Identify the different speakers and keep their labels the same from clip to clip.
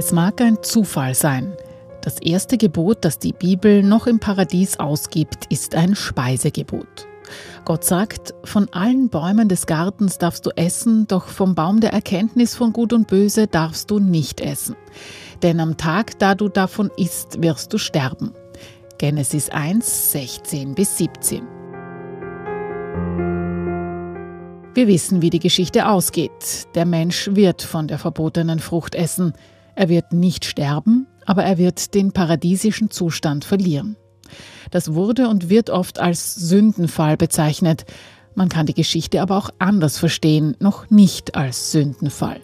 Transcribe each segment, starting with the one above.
Speaker 1: Es mag ein Zufall sein. Das erste Gebot, das die Bibel noch im Paradies ausgibt, ist ein Speisegebot. Gott sagt, von allen Bäumen des Gartens darfst du essen, doch vom Baum der Erkenntnis von Gut und Böse darfst du nicht essen. Denn am Tag, da du davon isst, wirst du sterben. Genesis 1, 16 bis 17. Wir wissen, wie die Geschichte ausgeht. Der Mensch wird von der verbotenen Frucht essen. Er wird nicht sterben, aber er wird den paradiesischen Zustand verlieren. Das wurde und wird oft als Sündenfall bezeichnet. Man kann die Geschichte aber auch anders verstehen, noch nicht als Sündenfall.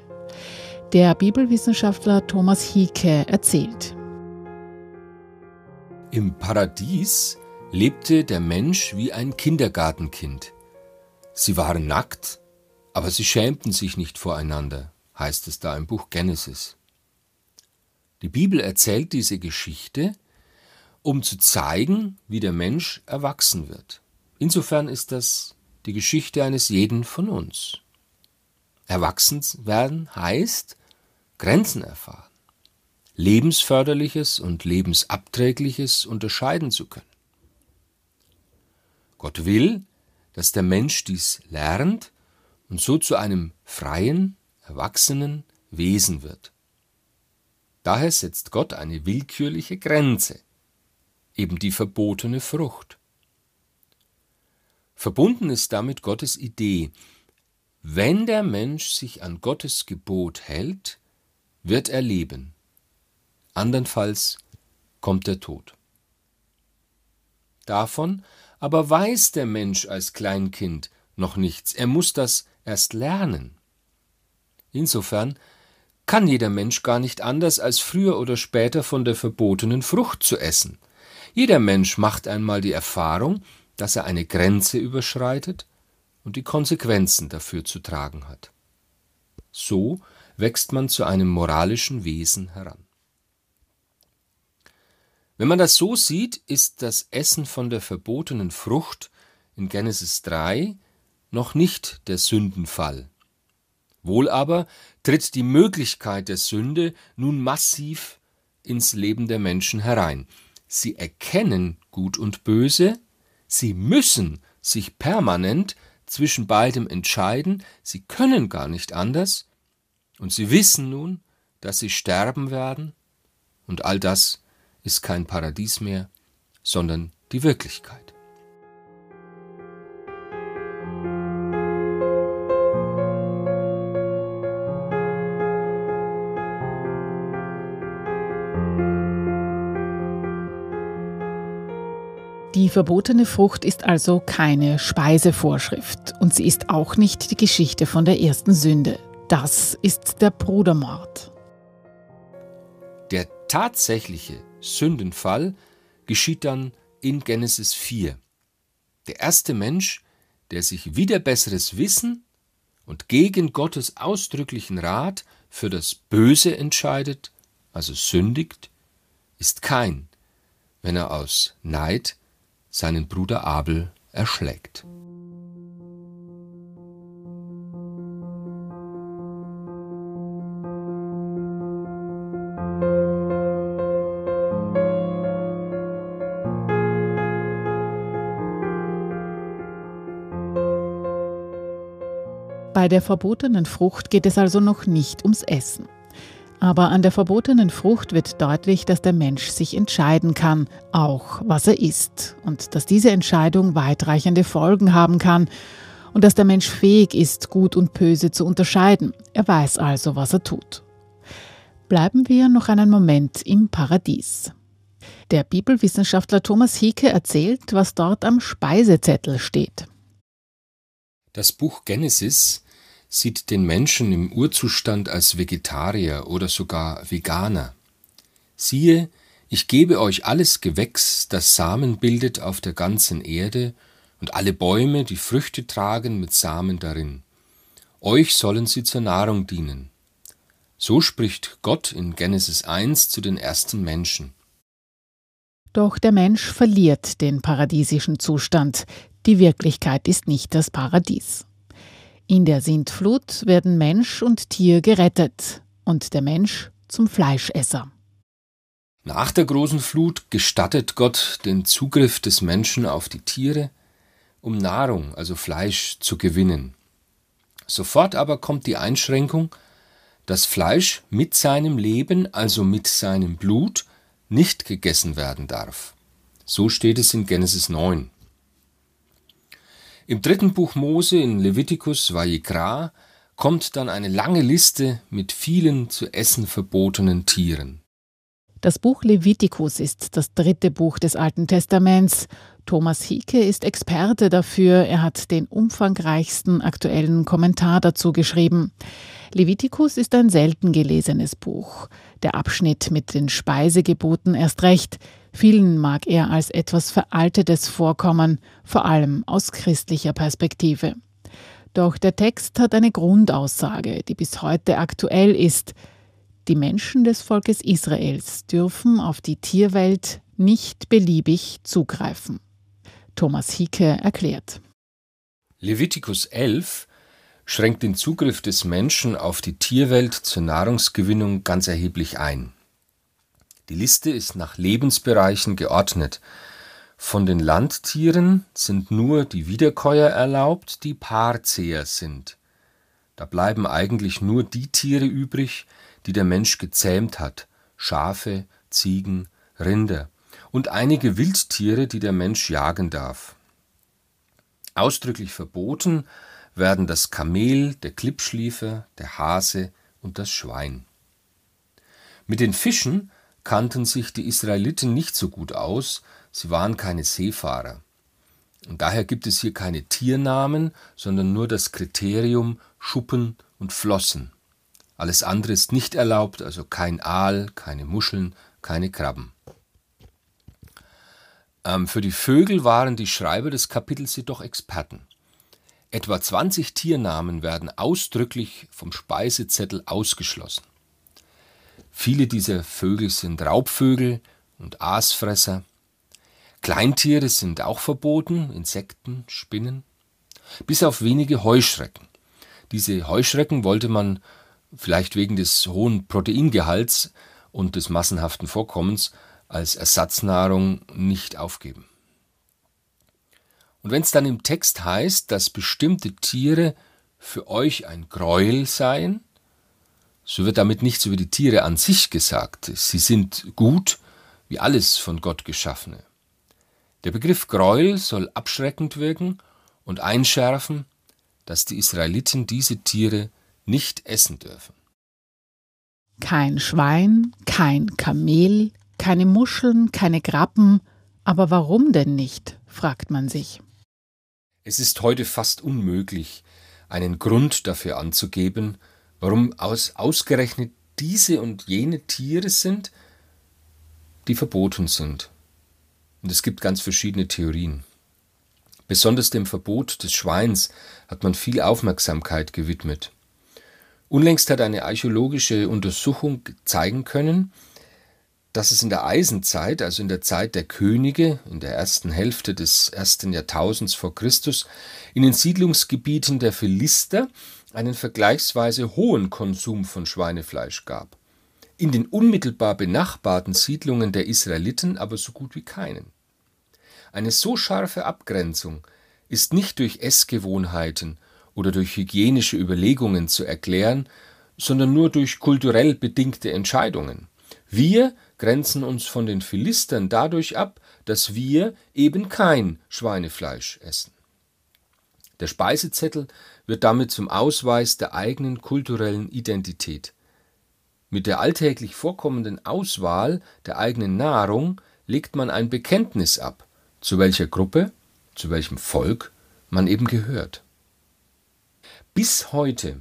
Speaker 1: Der Bibelwissenschaftler Thomas Hieke erzählt.
Speaker 2: Im Paradies lebte der Mensch wie ein Kindergartenkind. Sie waren nackt, aber sie schämten sich nicht voreinander, heißt es da im Buch Genesis. Die Bibel erzählt diese Geschichte, um zu zeigen, wie der Mensch erwachsen wird. Insofern ist das die Geschichte eines jeden von uns. Erwachsen werden heißt Grenzen erfahren, lebensförderliches und lebensabträgliches unterscheiden zu können. Gott will, dass der Mensch dies lernt und so zu einem freien, erwachsenen Wesen wird. Daher setzt Gott eine willkürliche Grenze, eben die verbotene Frucht. Verbunden ist damit Gottes Idee, wenn der Mensch sich an Gottes Gebot hält, wird er leben, andernfalls kommt der Tod. Davon aber weiß der Mensch als Kleinkind noch nichts, er muss das erst lernen. Insofern kann jeder Mensch gar nicht anders, als früher oder später von der verbotenen Frucht zu essen. Jeder Mensch macht einmal die Erfahrung, dass er eine Grenze überschreitet und die Konsequenzen dafür zu tragen hat. So wächst man zu einem moralischen Wesen heran. Wenn man das so sieht, ist das Essen von der verbotenen Frucht in Genesis 3 noch nicht der Sündenfall. Wohl aber tritt die Möglichkeit der Sünde nun massiv ins Leben der Menschen herein. Sie erkennen Gut und Böse, sie müssen sich permanent zwischen beidem entscheiden, sie können gar nicht anders, und sie wissen nun, dass sie sterben werden, und all das ist kein Paradies mehr, sondern die Wirklichkeit.
Speaker 1: Die verbotene Frucht ist also keine Speisevorschrift und sie ist auch nicht die Geschichte von der ersten Sünde. Das ist der Brudermord.
Speaker 2: Der tatsächliche Sündenfall geschieht dann in Genesis 4. Der erste Mensch, der sich wider besseres Wissen und gegen Gottes ausdrücklichen Rat für das Böse entscheidet, also sündigt, ist kein, wenn er aus Neid seinen Bruder Abel erschlägt.
Speaker 1: Bei der verbotenen Frucht geht es also noch nicht ums Essen. Aber an der verbotenen Frucht wird deutlich, dass der Mensch sich entscheiden kann, auch was er isst, und dass diese Entscheidung weitreichende Folgen haben kann und dass der Mensch fähig ist, Gut und Böse zu unterscheiden. Er weiß also, was er tut. Bleiben wir noch einen Moment im Paradies. Der Bibelwissenschaftler Thomas Hieke erzählt, was dort am Speisezettel steht.
Speaker 2: Das Buch Genesis sieht den Menschen im Urzustand als Vegetarier oder sogar Veganer. Siehe, ich gebe euch alles Gewächs, das Samen bildet auf der ganzen Erde, und alle Bäume, die Früchte tragen mit Samen darin. Euch sollen sie zur Nahrung dienen. So spricht Gott in Genesis 1 zu den ersten Menschen.
Speaker 1: Doch der Mensch verliert den paradiesischen Zustand. Die Wirklichkeit ist nicht das Paradies. In der Sintflut werden Mensch und Tier gerettet und der Mensch zum Fleischesser.
Speaker 2: Nach der großen Flut gestattet Gott den Zugriff des Menschen auf die Tiere, um Nahrung, also Fleisch, zu gewinnen. Sofort aber kommt die Einschränkung, dass Fleisch mit seinem Leben, also mit seinem Blut, nicht gegessen werden darf. So steht es in Genesis 9. Im dritten Buch Mose in Levitikus Vayikra kommt dann eine lange Liste mit vielen zu essen verbotenen Tieren.
Speaker 1: Das Buch Levitikus ist das dritte Buch des Alten Testaments. Thomas Hieke ist Experte dafür. Er hat den umfangreichsten aktuellen Kommentar dazu geschrieben. Levitikus ist ein selten gelesenes Buch. Der Abschnitt mit den Speisegeboten erst recht. Vielen mag er als etwas Veraltetes vorkommen, vor allem aus christlicher Perspektive. Doch der Text hat eine Grundaussage, die bis heute aktuell ist. Die Menschen des Volkes Israels dürfen auf die Tierwelt nicht beliebig zugreifen. Thomas Hieke erklärt.
Speaker 2: Levitikus 11 schränkt den Zugriff des Menschen auf die Tierwelt zur Nahrungsgewinnung ganz erheblich ein. Die Liste ist nach Lebensbereichen geordnet. Von den Landtieren sind nur die Wiederkäuer erlaubt, die Paarzeher sind. Da bleiben eigentlich nur die Tiere übrig, die der Mensch gezähmt hat, Schafe, Ziegen, Rinder und einige Wildtiere, die der Mensch jagen darf. Ausdrücklich verboten werden das Kamel, der Klippschliefer, der Hase und das Schwein. Mit den Fischen kannten sich die Israeliten nicht so gut aus, sie waren keine Seefahrer. Und daher gibt es hier keine Tiernamen, sondern nur das Kriterium Schuppen und Flossen. Alles andere ist nicht erlaubt, also kein Aal, keine Muscheln, keine Krabben. Ähm, für die Vögel waren die Schreiber des Kapitels jedoch Experten. Etwa 20 Tiernamen werden ausdrücklich vom Speisezettel ausgeschlossen. Viele dieser Vögel sind Raubvögel und Aasfresser. Kleintiere sind auch verboten, Insekten, Spinnen, bis auf wenige Heuschrecken. Diese Heuschrecken wollte man vielleicht wegen des hohen Proteingehalts und des massenhaften Vorkommens als Ersatznahrung nicht aufgeben. Und wenn es dann im Text heißt, dass bestimmte Tiere für euch ein Gräuel seien, so wird damit nichts über die Tiere an sich gesagt. Sie sind gut wie alles von Gott geschaffene. Der Begriff Gräuel soll abschreckend wirken und einschärfen, dass die Israeliten diese Tiere nicht essen dürfen.
Speaker 1: Kein Schwein, kein Kamel, keine Muscheln, keine Krabben, aber warum denn nicht, fragt man sich.
Speaker 2: Es ist heute fast unmöglich, einen Grund dafür anzugeben, warum aus, ausgerechnet diese und jene Tiere sind, die verboten sind. Und es gibt ganz verschiedene Theorien. Besonders dem Verbot des Schweins hat man viel Aufmerksamkeit gewidmet. Unlängst hat eine archäologische Untersuchung zeigen können, dass es in der Eisenzeit, also in der Zeit der Könige, in der ersten Hälfte des ersten Jahrtausends vor Christus, in den Siedlungsgebieten der Philister einen vergleichsweise hohen Konsum von Schweinefleisch gab. In den unmittelbar benachbarten Siedlungen der Israeliten aber so gut wie keinen. Eine so scharfe Abgrenzung ist nicht durch Essgewohnheiten oder durch hygienische Überlegungen zu erklären, sondern nur durch kulturell bedingte Entscheidungen. Wir grenzen uns von den Philistern dadurch ab, dass wir eben kein Schweinefleisch essen. Der Speisezettel wird damit zum Ausweis der eigenen kulturellen Identität. Mit der alltäglich vorkommenden Auswahl der eigenen Nahrung legt man ein Bekenntnis ab, zu welcher Gruppe, zu welchem Volk man eben gehört. Bis heute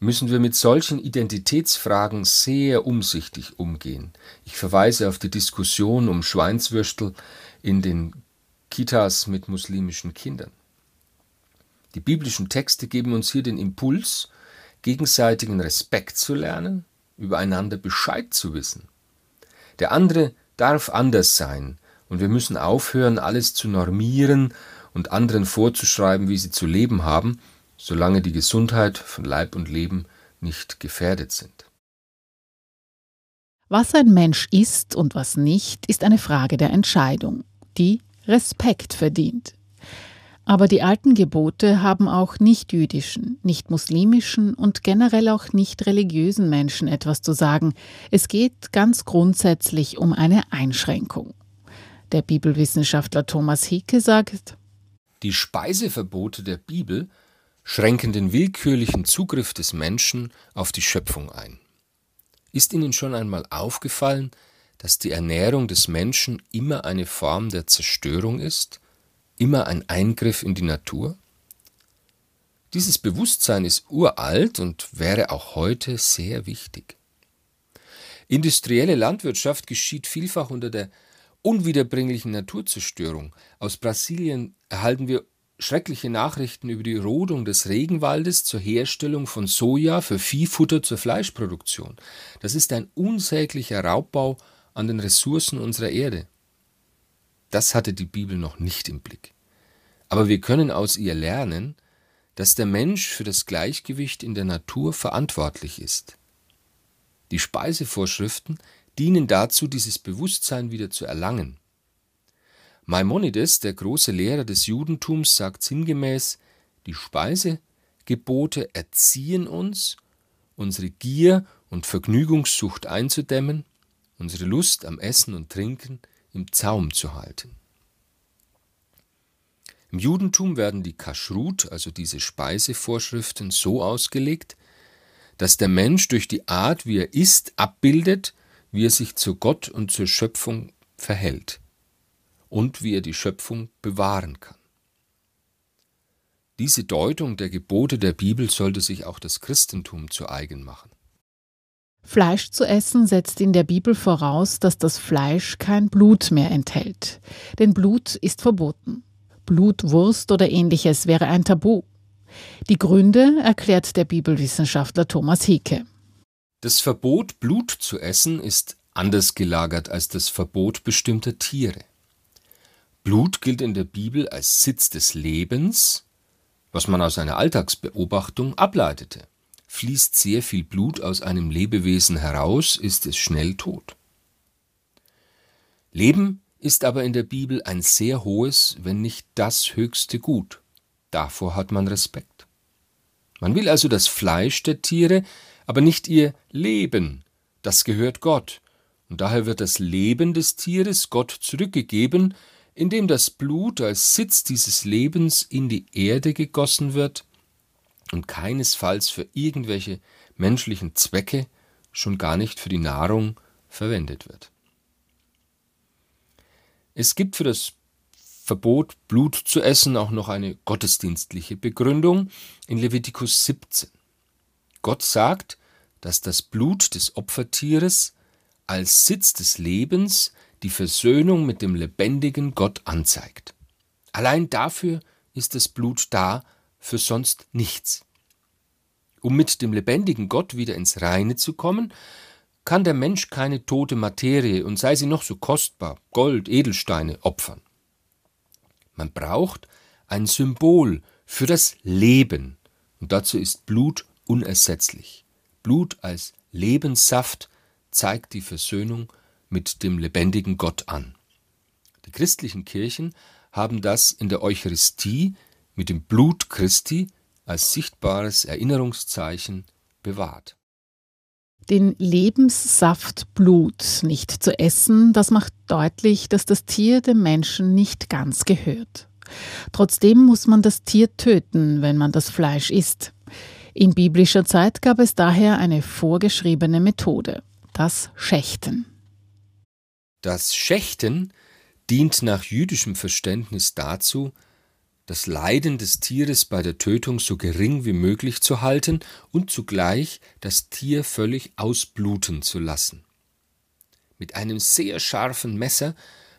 Speaker 2: müssen wir mit solchen Identitätsfragen sehr umsichtig umgehen. Ich verweise auf die Diskussion um Schweinswürstel in den Kitas mit muslimischen Kindern. Die biblischen Texte geben uns hier den Impuls, gegenseitigen Respekt zu lernen, übereinander Bescheid zu wissen. Der andere darf anders sein, und wir müssen aufhören, alles zu normieren und anderen vorzuschreiben, wie sie zu leben haben, solange die Gesundheit von Leib und Leben nicht gefährdet sind
Speaker 1: Was ein Mensch ist und was nicht, ist eine Frage der Entscheidung, die Respekt verdient. Aber die alten Gebote haben auch nicht-jüdischen, nicht-muslimischen und generell auch nicht religiösen Menschen etwas zu sagen. Es geht ganz grundsätzlich um eine Einschränkung. Der Bibelwissenschaftler Thomas Hicke sagt,
Speaker 2: Die Speiseverbote der Bibel schränken den willkürlichen Zugriff des Menschen auf die Schöpfung ein. Ist Ihnen schon einmal aufgefallen, dass die Ernährung des Menschen immer eine Form der Zerstörung ist? Immer ein Eingriff in die Natur? Dieses Bewusstsein ist uralt und wäre auch heute sehr wichtig. Industrielle Landwirtschaft geschieht vielfach unter der unwiederbringlichen Naturzerstörung. Aus Brasilien erhalten wir schreckliche Nachrichten über die Rodung des Regenwaldes zur Herstellung von Soja für Viehfutter zur Fleischproduktion. Das ist ein unsäglicher Raubbau an den Ressourcen unserer Erde. Das hatte die Bibel noch nicht im Blick. Aber wir können aus ihr lernen, dass der Mensch für das Gleichgewicht in der Natur verantwortlich ist. Die Speisevorschriften dienen dazu, dieses Bewusstsein wieder zu erlangen. Maimonides, der große Lehrer des Judentums, sagt sinngemäß, die Speisegebote erziehen uns, unsere Gier und Vergnügungssucht einzudämmen, unsere Lust am Essen und Trinken im Zaum zu halten. Im Judentum werden die Kashrut, also diese Speisevorschriften, so ausgelegt, dass der Mensch durch die Art, wie er isst, abbildet, wie er sich zu Gott und zur Schöpfung verhält und wie er die Schöpfung bewahren kann. Diese Deutung der Gebote der Bibel sollte sich auch das Christentum zu eigen machen.
Speaker 1: Fleisch zu essen setzt in der Bibel voraus, dass das Fleisch kein Blut mehr enthält. Denn Blut ist verboten. Blutwurst oder ähnliches wäre ein Tabu. Die Gründe erklärt der Bibelwissenschaftler Thomas Hicke.
Speaker 2: Das Verbot, Blut zu essen, ist anders gelagert als das Verbot bestimmter Tiere. Blut gilt in der Bibel als Sitz des Lebens, was man aus einer Alltagsbeobachtung ableitete. Fließt sehr viel Blut aus einem Lebewesen heraus, ist es schnell tot. Leben ist aber in der Bibel ein sehr hohes, wenn nicht das höchste Gut. Davor hat man Respekt. Man will also das Fleisch der Tiere, aber nicht ihr Leben, das gehört Gott, und daher wird das Leben des Tieres Gott zurückgegeben, indem das Blut als Sitz dieses Lebens in die Erde gegossen wird und keinesfalls für irgendwelche menschlichen Zwecke, schon gar nicht für die Nahrung, verwendet wird. Es gibt für das Verbot, Blut zu essen, auch noch eine gottesdienstliche Begründung in Levitikus 17. Gott sagt, dass das Blut des Opfertieres als Sitz des Lebens die Versöhnung mit dem lebendigen Gott anzeigt. Allein dafür ist das Blut da, für sonst nichts. Um mit dem lebendigen Gott wieder ins Reine zu kommen, kann der Mensch keine tote Materie und sei sie noch so kostbar, Gold, Edelsteine, opfern. Man braucht ein Symbol für das Leben, und dazu ist Blut unersetzlich. Blut als Lebenssaft zeigt die Versöhnung mit dem lebendigen Gott an. Die christlichen Kirchen haben das in der Eucharistie mit dem Blut Christi als sichtbares Erinnerungszeichen bewahrt.
Speaker 1: Den Lebenssaft Blut nicht zu essen, das macht deutlich, dass das Tier dem Menschen nicht ganz gehört. Trotzdem muss man das Tier töten, wenn man das Fleisch isst. In biblischer Zeit gab es daher eine vorgeschriebene Methode, das Schächten.
Speaker 2: Das Schächten dient nach jüdischem Verständnis dazu, das Leiden des Tieres bei der Tötung so gering wie möglich zu halten und zugleich das Tier völlig ausbluten zu lassen. Mit einem sehr scharfen Messer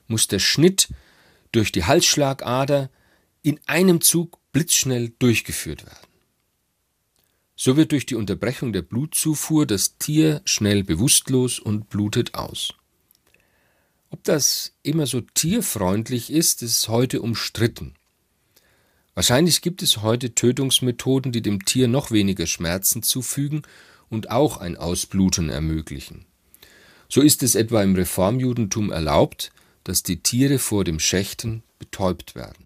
Speaker 2: muss der Schnitt durch die Halsschlagader in einem Zug blitzschnell durchgeführt werden. So wird durch die Unterbrechung der Blutzufuhr das Tier schnell bewusstlos und blutet aus. Ob das immer so tierfreundlich ist, ist heute umstritten. Wahrscheinlich gibt es heute Tötungsmethoden, die dem Tier noch weniger Schmerzen zufügen und auch ein Ausbluten ermöglichen. So ist es etwa im Reformjudentum erlaubt, dass die Tiere vor dem Schächten betäubt werden.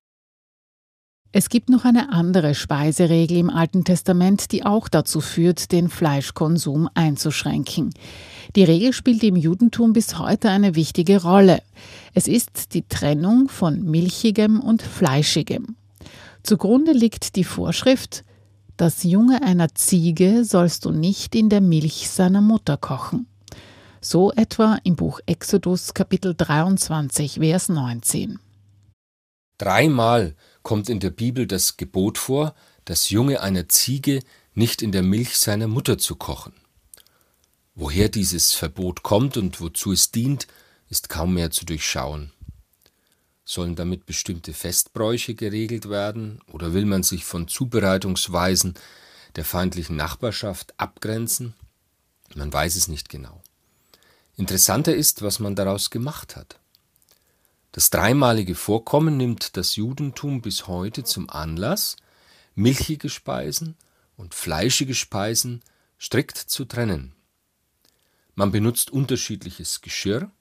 Speaker 1: Es gibt noch eine andere Speiseregel im Alten Testament, die auch dazu führt, den Fleischkonsum einzuschränken. Die Regel spielt im Judentum bis heute eine wichtige Rolle. Es ist die Trennung von milchigem und fleischigem. Zugrunde liegt die Vorschrift, das Junge einer Ziege sollst du nicht in der Milch seiner Mutter kochen. So etwa im Buch Exodus Kapitel 23, Vers 19.
Speaker 2: Dreimal kommt in der Bibel das Gebot vor, das Junge einer Ziege nicht in der Milch seiner Mutter zu kochen. Woher dieses Verbot kommt und wozu es dient, ist kaum mehr zu durchschauen. Sollen damit bestimmte Festbräuche geregelt werden oder will man sich von Zubereitungsweisen der feindlichen Nachbarschaft abgrenzen? Man weiß es nicht genau. Interessanter ist, was man daraus gemacht hat. Das dreimalige Vorkommen nimmt das Judentum bis heute zum Anlass, milchige Speisen und fleischige Speisen strikt zu trennen. Man benutzt unterschiedliches Geschirr,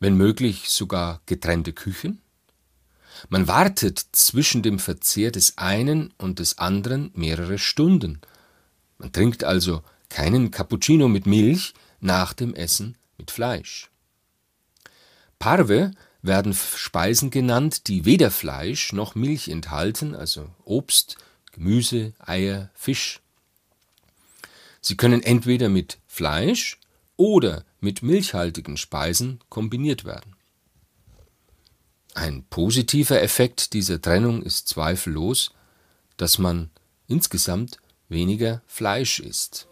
Speaker 2: wenn möglich sogar getrennte Küchen. Man wartet zwischen dem Verzehr des einen und des anderen mehrere Stunden. Man trinkt also keinen Cappuccino mit Milch nach dem Essen mit Fleisch. Parve werden Speisen genannt, die weder Fleisch noch Milch enthalten, also Obst, Gemüse, Eier, Fisch. Sie können entweder mit Fleisch oder mit milchhaltigen Speisen kombiniert werden. Ein positiver Effekt dieser Trennung ist zweifellos, dass man insgesamt weniger Fleisch isst.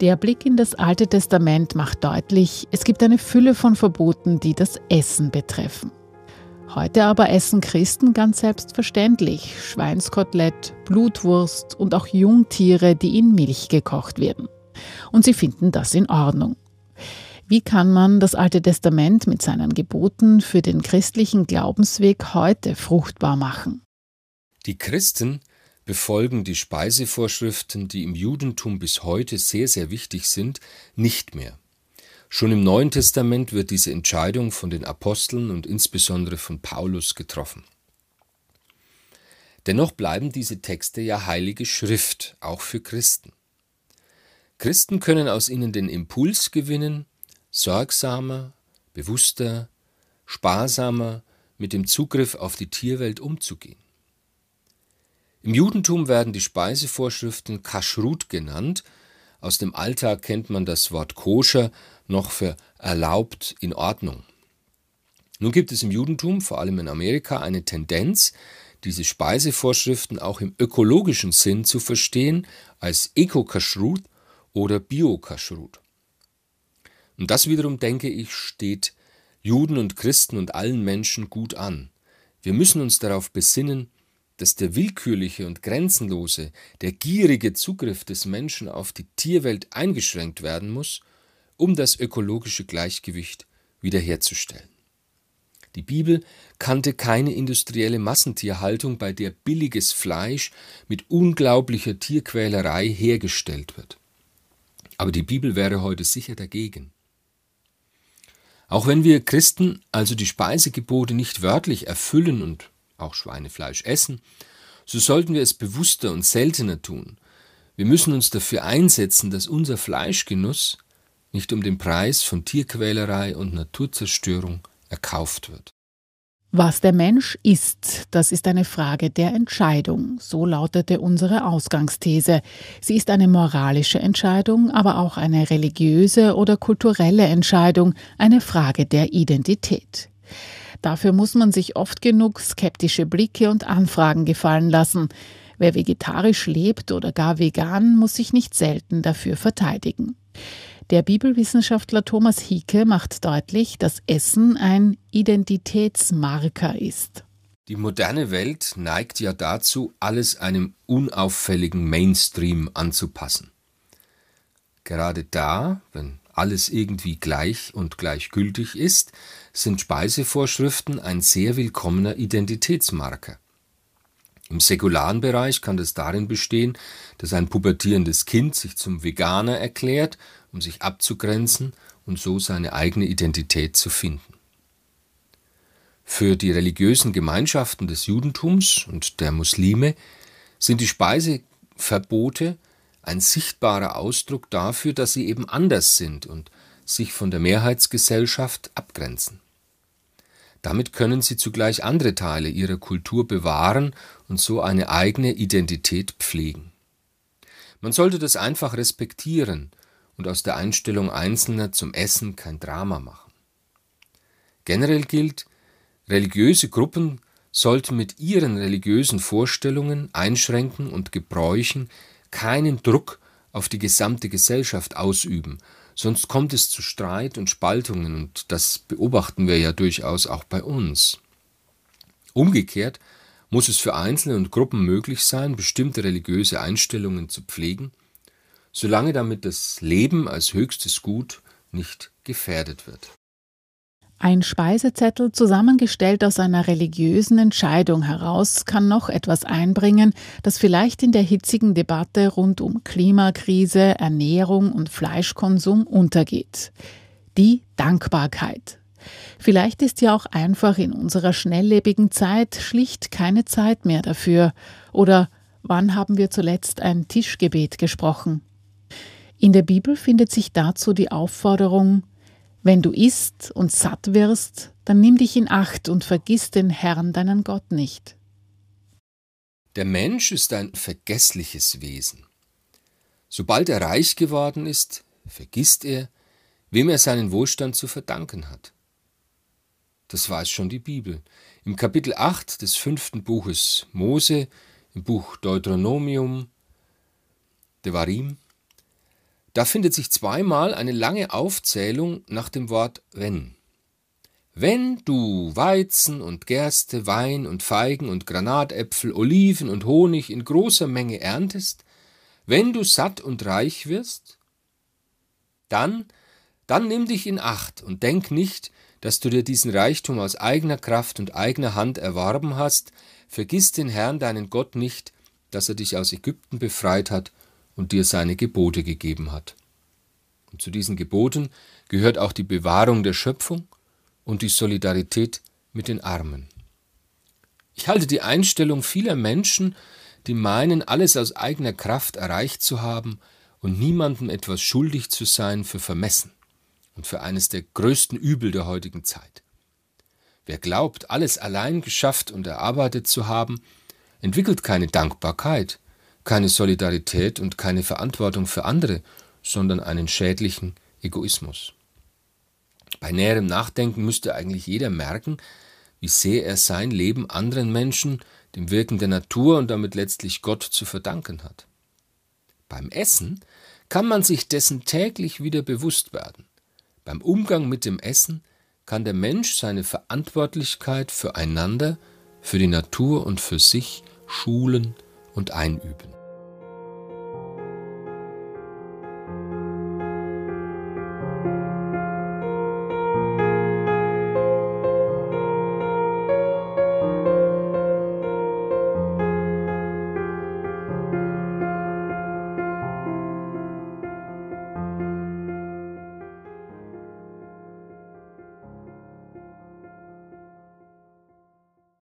Speaker 1: Der Blick in das Alte Testament macht deutlich, es gibt eine Fülle von Verboten, die das Essen betreffen. Heute aber essen Christen ganz selbstverständlich Schweinskotelett, Blutwurst und auch Jungtiere, die in Milch gekocht werden. Und sie finden das in Ordnung. Wie kann man das Alte Testament mit seinen Geboten für den christlichen Glaubensweg heute fruchtbar machen?
Speaker 2: Die Christen befolgen die Speisevorschriften, die im Judentum bis heute sehr, sehr wichtig sind, nicht mehr. Schon im Neuen Testament wird diese Entscheidung von den Aposteln und insbesondere von Paulus getroffen. Dennoch bleiben diese Texte ja heilige Schrift, auch für Christen. Christen können aus ihnen den Impuls gewinnen, sorgsamer, bewusster, sparsamer mit dem Zugriff auf die Tierwelt umzugehen. Im Judentum werden die Speisevorschriften Kashrut genannt. Aus dem Alltag kennt man das Wort koscher noch für erlaubt in Ordnung. Nun gibt es im Judentum, vor allem in Amerika, eine Tendenz, diese Speisevorschriften auch im ökologischen Sinn zu verstehen als Eko-Kashrut oder Bio-Kashrut. Und das wiederum, denke ich, steht Juden und Christen und allen Menschen gut an. Wir müssen uns darauf besinnen, dass der willkürliche und grenzenlose, der gierige Zugriff des Menschen auf die Tierwelt eingeschränkt werden muss, um das ökologische Gleichgewicht wiederherzustellen. Die Bibel kannte keine industrielle Massentierhaltung, bei der billiges Fleisch mit unglaublicher Tierquälerei hergestellt wird. Aber die Bibel wäre heute sicher dagegen. Auch wenn wir Christen also die Speisegebote nicht wörtlich erfüllen und auch Schweinefleisch essen, so sollten wir es bewusster und seltener tun. Wir müssen uns dafür einsetzen, dass unser Fleischgenuss nicht um den Preis von Tierquälerei und Naturzerstörung erkauft wird.
Speaker 1: Was der Mensch ist, das ist eine Frage der Entscheidung, so lautete unsere Ausgangsthese. Sie ist eine moralische Entscheidung, aber auch eine religiöse oder kulturelle Entscheidung, eine Frage der Identität. Dafür muss man sich oft genug skeptische Blicke und Anfragen gefallen lassen. Wer vegetarisch lebt oder gar vegan, muss sich nicht selten dafür verteidigen. Der Bibelwissenschaftler Thomas Hieke macht deutlich, dass Essen ein Identitätsmarker ist.
Speaker 2: Die moderne Welt neigt ja dazu, alles einem unauffälligen Mainstream anzupassen. Gerade da, wenn alles irgendwie gleich und gleichgültig ist, sind Speisevorschriften ein sehr willkommener Identitätsmarker. Im säkularen Bereich kann das darin bestehen, dass ein pubertierendes Kind sich zum Veganer erklärt, um sich abzugrenzen und so seine eigene Identität zu finden. Für die religiösen Gemeinschaften des Judentums und der Muslime sind die Speiseverbote ein sichtbarer Ausdruck dafür, dass sie eben anders sind und sich von der Mehrheitsgesellschaft abgrenzen. Damit können sie zugleich andere Teile ihrer Kultur bewahren und so eine eigene Identität pflegen. Man sollte das einfach respektieren und aus der Einstellung Einzelner zum Essen kein Drama machen. Generell gilt, religiöse Gruppen sollten mit ihren religiösen Vorstellungen, Einschränken und Gebräuchen keinen Druck auf die gesamte Gesellschaft ausüben, sonst kommt es zu Streit und Spaltungen, und das beobachten wir ja durchaus auch bei uns. Umgekehrt muss es für Einzelne und Gruppen möglich sein, bestimmte religiöse Einstellungen zu pflegen, solange damit das Leben als höchstes Gut nicht gefährdet wird.
Speaker 1: Ein Speisezettel, zusammengestellt aus einer religiösen Entscheidung heraus, kann noch etwas einbringen, das vielleicht in der hitzigen Debatte rund um Klimakrise, Ernährung und Fleischkonsum untergeht. Die Dankbarkeit. Vielleicht ist ja auch einfach in unserer schnelllebigen Zeit schlicht keine Zeit mehr dafür. Oder wann haben wir zuletzt ein Tischgebet gesprochen? In der Bibel findet sich dazu die Aufforderung, wenn du isst und satt wirst, dann nimm dich in Acht und vergiss den Herrn, deinen Gott nicht.
Speaker 2: Der Mensch ist ein vergessliches Wesen. Sobald er reich geworden ist, vergisst er, wem er seinen Wohlstand zu verdanken hat. Das weiß schon die Bibel. Im Kapitel 8 des fünften Buches Mose, im Buch Deuteronomium, Devarim, da findet sich zweimal eine lange Aufzählung nach dem Wort wenn. Wenn du Weizen und Gerste, Wein und Feigen und Granatäpfel, Oliven und Honig in großer Menge erntest, wenn du satt und reich wirst, dann, dann nimm dich in Acht und denk nicht, dass du dir diesen Reichtum aus eigener Kraft und eigener Hand erworben hast, vergiss den Herrn deinen Gott nicht, dass er dich aus Ägypten befreit hat und dir seine Gebote gegeben hat. Und zu diesen Geboten gehört auch die Bewahrung der Schöpfung und die Solidarität mit den Armen. Ich halte die Einstellung vieler Menschen, die meinen, alles aus eigener Kraft erreicht zu haben und niemandem etwas schuldig zu sein, für vermessen und für eines der größten Übel der heutigen Zeit. Wer glaubt, alles allein geschafft und erarbeitet zu haben, entwickelt keine Dankbarkeit, keine Solidarität und keine Verantwortung für andere, sondern einen schädlichen Egoismus. Bei näherem Nachdenken müsste eigentlich jeder merken, wie sehr er sein Leben anderen Menschen, dem Wirken der Natur und damit letztlich Gott zu verdanken hat. Beim Essen kann man sich dessen täglich wieder bewusst werden. Beim Umgang mit dem Essen kann der Mensch seine Verantwortlichkeit füreinander, für die Natur und für sich schulen und einüben.